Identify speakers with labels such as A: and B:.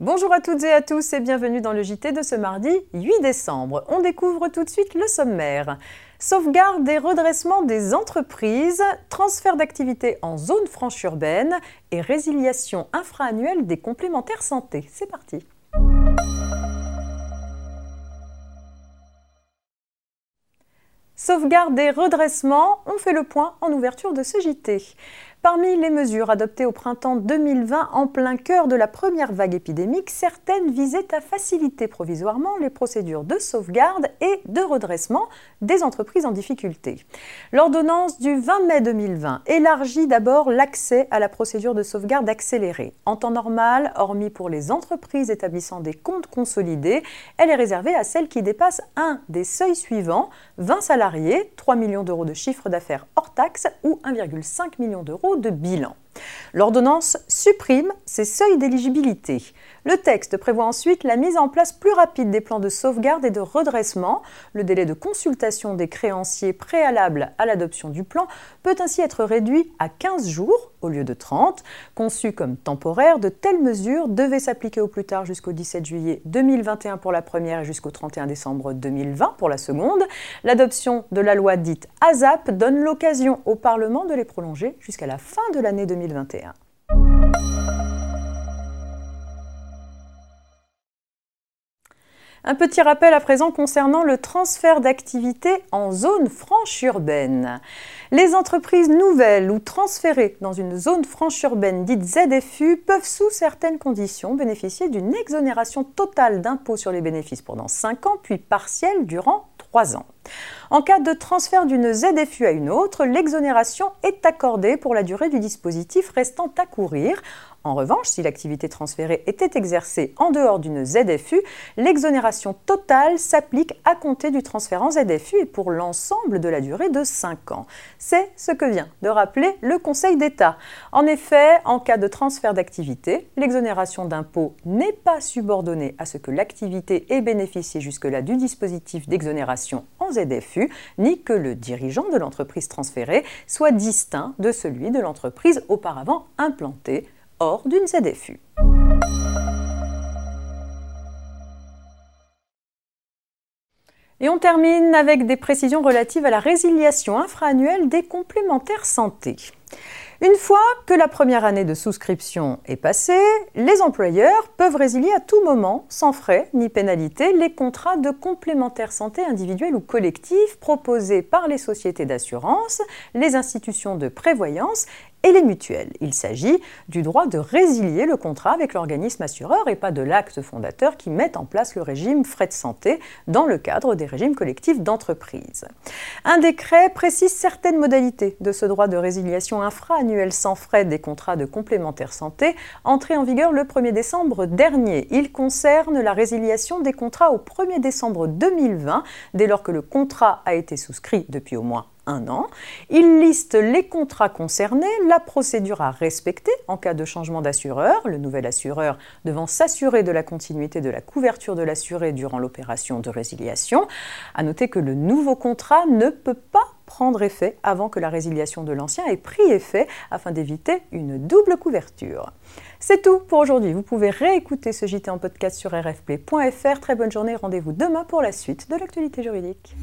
A: Bonjour à toutes et à tous et bienvenue dans le JT de ce mardi 8 décembre. On découvre tout de suite le sommaire. Sauvegarde et redressement des entreprises, transfert d'activité en zone franche urbaine et résiliation infra-annuelle des complémentaires santé. C'est parti. Sauvegarde et redressement, on fait le point en ouverture de ce JT. Parmi les mesures adoptées au printemps 2020 en plein cœur de la première vague épidémique, certaines visaient à faciliter provisoirement les procédures de sauvegarde et de redressement des entreprises en difficulté. L'ordonnance du 20 mai 2020 élargit d'abord l'accès à la procédure de sauvegarde accélérée. En temps normal, hormis pour les entreprises établissant des comptes consolidés, elle est réservée à celles qui dépassent un des seuils suivants 20 salariés, 3 millions d'euros de chiffre d'affaires hors taxe ou 1,5 million d'euros de bilan. L'ordonnance supprime ces seuils d'éligibilité. Le texte prévoit ensuite la mise en place plus rapide des plans de sauvegarde et de redressement. Le délai de consultation des créanciers préalable à l'adoption du plan peut ainsi être réduit à 15 jours au lieu de 30. Conçu comme temporaire, de telles mesures devaient s'appliquer au plus tard jusqu'au 17 juillet 2021 pour la première et jusqu'au 31 décembre 2020 pour la seconde. L'adoption de la loi dite ASAP donne l'occasion au Parlement de les prolonger jusqu'à la fin de l'année 2021. Un petit rappel à présent concernant le transfert d'activité en zone franche urbaine. Les entreprises nouvelles ou transférées dans une zone franche urbaine dite ZFU peuvent sous certaines conditions bénéficier d'une exonération totale d'impôt sur les bénéfices pendant 5 ans puis partielle durant 3 ans. En cas de transfert d'une ZFU à une autre, l'exonération est accordée pour la durée du dispositif restant à courir. En revanche, si l'activité transférée était exercée en dehors d'une ZFU, l'exonération totale s'applique à compter du transfert en ZFU et pour l'ensemble de la durée de 5 ans. C'est ce que vient de rappeler le Conseil d'État. En effet, en cas de transfert d'activité, l'exonération d'impôt n'est pas subordonnée à ce que l'activité ait bénéficié jusque-là du dispositif d'exonération en ZFU, ni que le dirigeant de l'entreprise transférée soit distinct de celui de l'entreprise auparavant implantée hors d'une ZFU. Et on termine avec des précisions relatives à la résiliation infra-annuelle des complémentaires santé. Une fois que la première année de souscription est passée, les employeurs peuvent résilier à tout moment, sans frais ni pénalité, les contrats de complémentaires santé individuels ou collectifs proposés par les sociétés d'assurance, les institutions de prévoyance et les mutuelles. Il s'agit du droit de résilier le contrat avec l'organisme assureur et pas de l'acte fondateur qui met en place le régime frais de santé dans le cadre des régimes collectifs d'entreprise. Un décret précise certaines modalités de ce droit de résiliation infra-annuel sans frais des contrats de complémentaire santé entré en vigueur le 1er décembre dernier. Il concerne la résiliation des contrats au 1er décembre 2020 dès lors que le contrat a été souscrit depuis au moins Il liste les contrats concernés, la procédure à respecter en cas de changement d'assureur, le nouvel assureur devant s'assurer de la continuité de la couverture de l'assuré durant l'opération de résiliation. À noter que le nouveau contrat ne peut pas prendre effet avant que la résiliation de l'ancien ait pris effet afin d'éviter une double couverture. C'est tout pour aujourd'hui. Vous pouvez réécouter ce JT en podcast sur rfplay.fr. Très bonne journée. Rendez-vous demain pour la suite de l'actualité juridique.